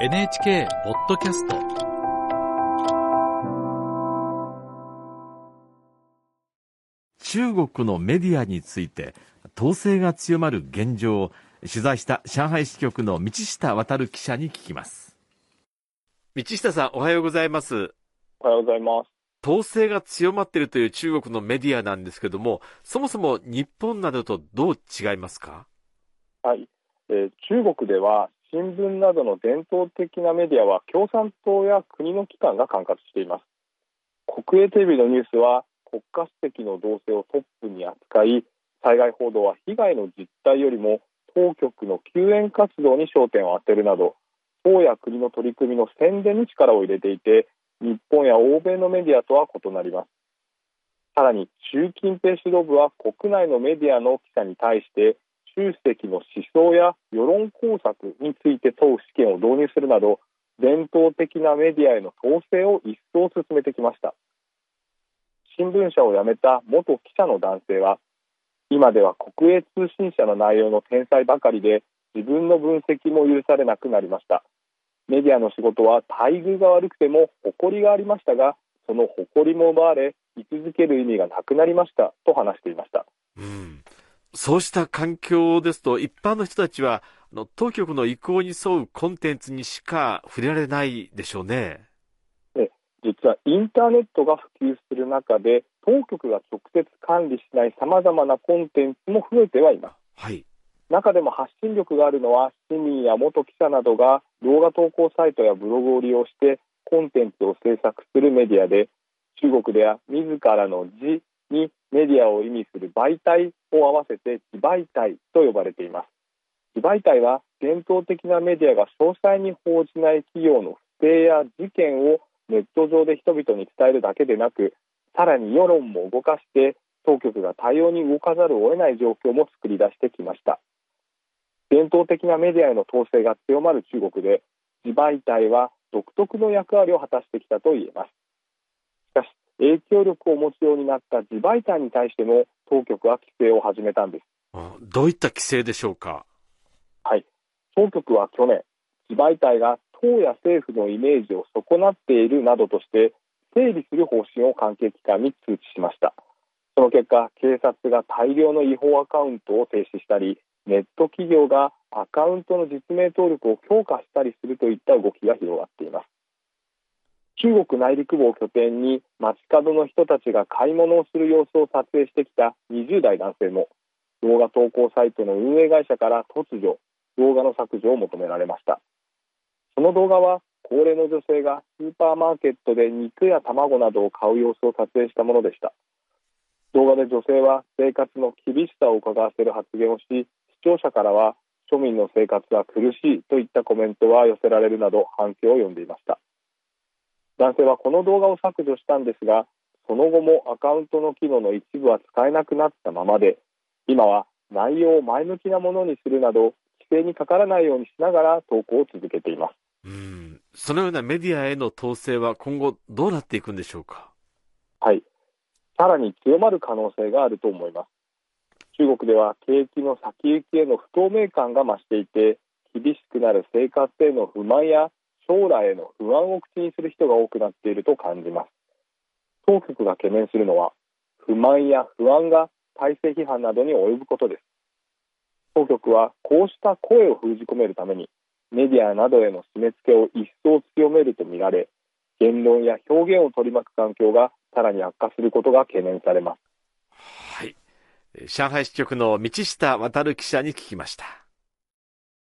NHK ポッドキャスト。中国のメディアについて統制が強まる現状を取材した上海支局の道下渡記者に聞きます。道下さんおはようございます。おはようございます。統制が強まっているという中国のメディアなんですけどもそもそも日本などとどう違いますか？はい、えー、中国では新聞などの伝統的なメディアは共産党や国の機関が管轄しています。国営テレビのニュースは国家主席の動静をトップに扱い災害報道は被害の実態よりも当局の救援活動に焦点を当てるなど党や国の取り組みの宣伝に力を入れていて日本や欧米のメディアとは異なります。さらに習近平指導部は国内のメディアの記者に対して習主席の思想や世論工作について問う試験を導入するなど伝統的なメディアへの統制を一層進めてきました。新聞社を辞めた元記者の男性は今では国営通信社の内容の天才ばかりで自分の分析も許されなくなりました。メディアの仕事は待遇が悪くても誇りがありましたがその誇りも奪われ居続ける意味がなくなりましたと話していました、うん、そうした環境ですと一般の人たちは当局の意向に沿うコンテンツにしか触れられないでしょうね。実はインターネットが普及する中で当局が直接管理しないさまざまなコンテンツも増えてはいます、はい、中でも発信力があるのは市民や元記者などが動画投稿サイトやブログを利用してコンテンツを制作するメディアで中国では自らの字にメディアを意味する媒体を合わせて自媒体と呼ばれています。自媒体は伝統的なメディアが詳細に報じない企業の不正や事件をネット上で人々に伝えるだけでなくさらに世論も動かして当局が対応に動かざるを得ない状況も作り出してきました。伝統的なメディアへの統制が強まる中国で自媒体は独特の役割を果たしてきたと言えます。しかし影響力を持つようになった自媒体に対しても当局は規制を始めたんです。どういった規制でしょうか？はい。当局は去年自媒体が党や政府のイメージを損なっているなどとして整理する方針を関係機関に通知しました。その結果警察が大量の違法アカウントを停止したりネット企業がアカウントの実名登録を強化したりするといった動きが広がっています中国内陸部を拠点に街角の人たちが買い物をする様子を撮影してきた20代男性も動画投稿サイトの運営会社から突如動画の削除を求められました。その動画は高齢の女性がスーパーマーケットで肉や卵などを買う様子を撮影したものでした。動画で女性は生活の厳しさを伺わせる発言をし視聴者からは庶民の生活は苦しいといったコメントが寄せられるなど反響を呼んでいました。男性はこの動画を削除したんですがその後もアカウントの機能の一部は使えなくなったままで今は内容を前向きなものにするなど規制にかからないようにしながら投稿を続けています。うん。そのようなメディアへの統制は今後どうなっていくんでしょうか？はい。さらに強まる可能性があると思います。中国では景気の先行きへの不透明感が増していて厳しくなる生活への不満や将来への不安を口にする人が多くなっていると感じます。当局が懸念するのは不満や不安が体制批判などに及ぶことです。当局はこうした声を封じ込めるためにメディアなどへの締め付けを一層強めるとみられ言論や表現を取り巻く環境がさらに悪化することが懸念されます。はい。上海支局の道下渡記者に聞きました。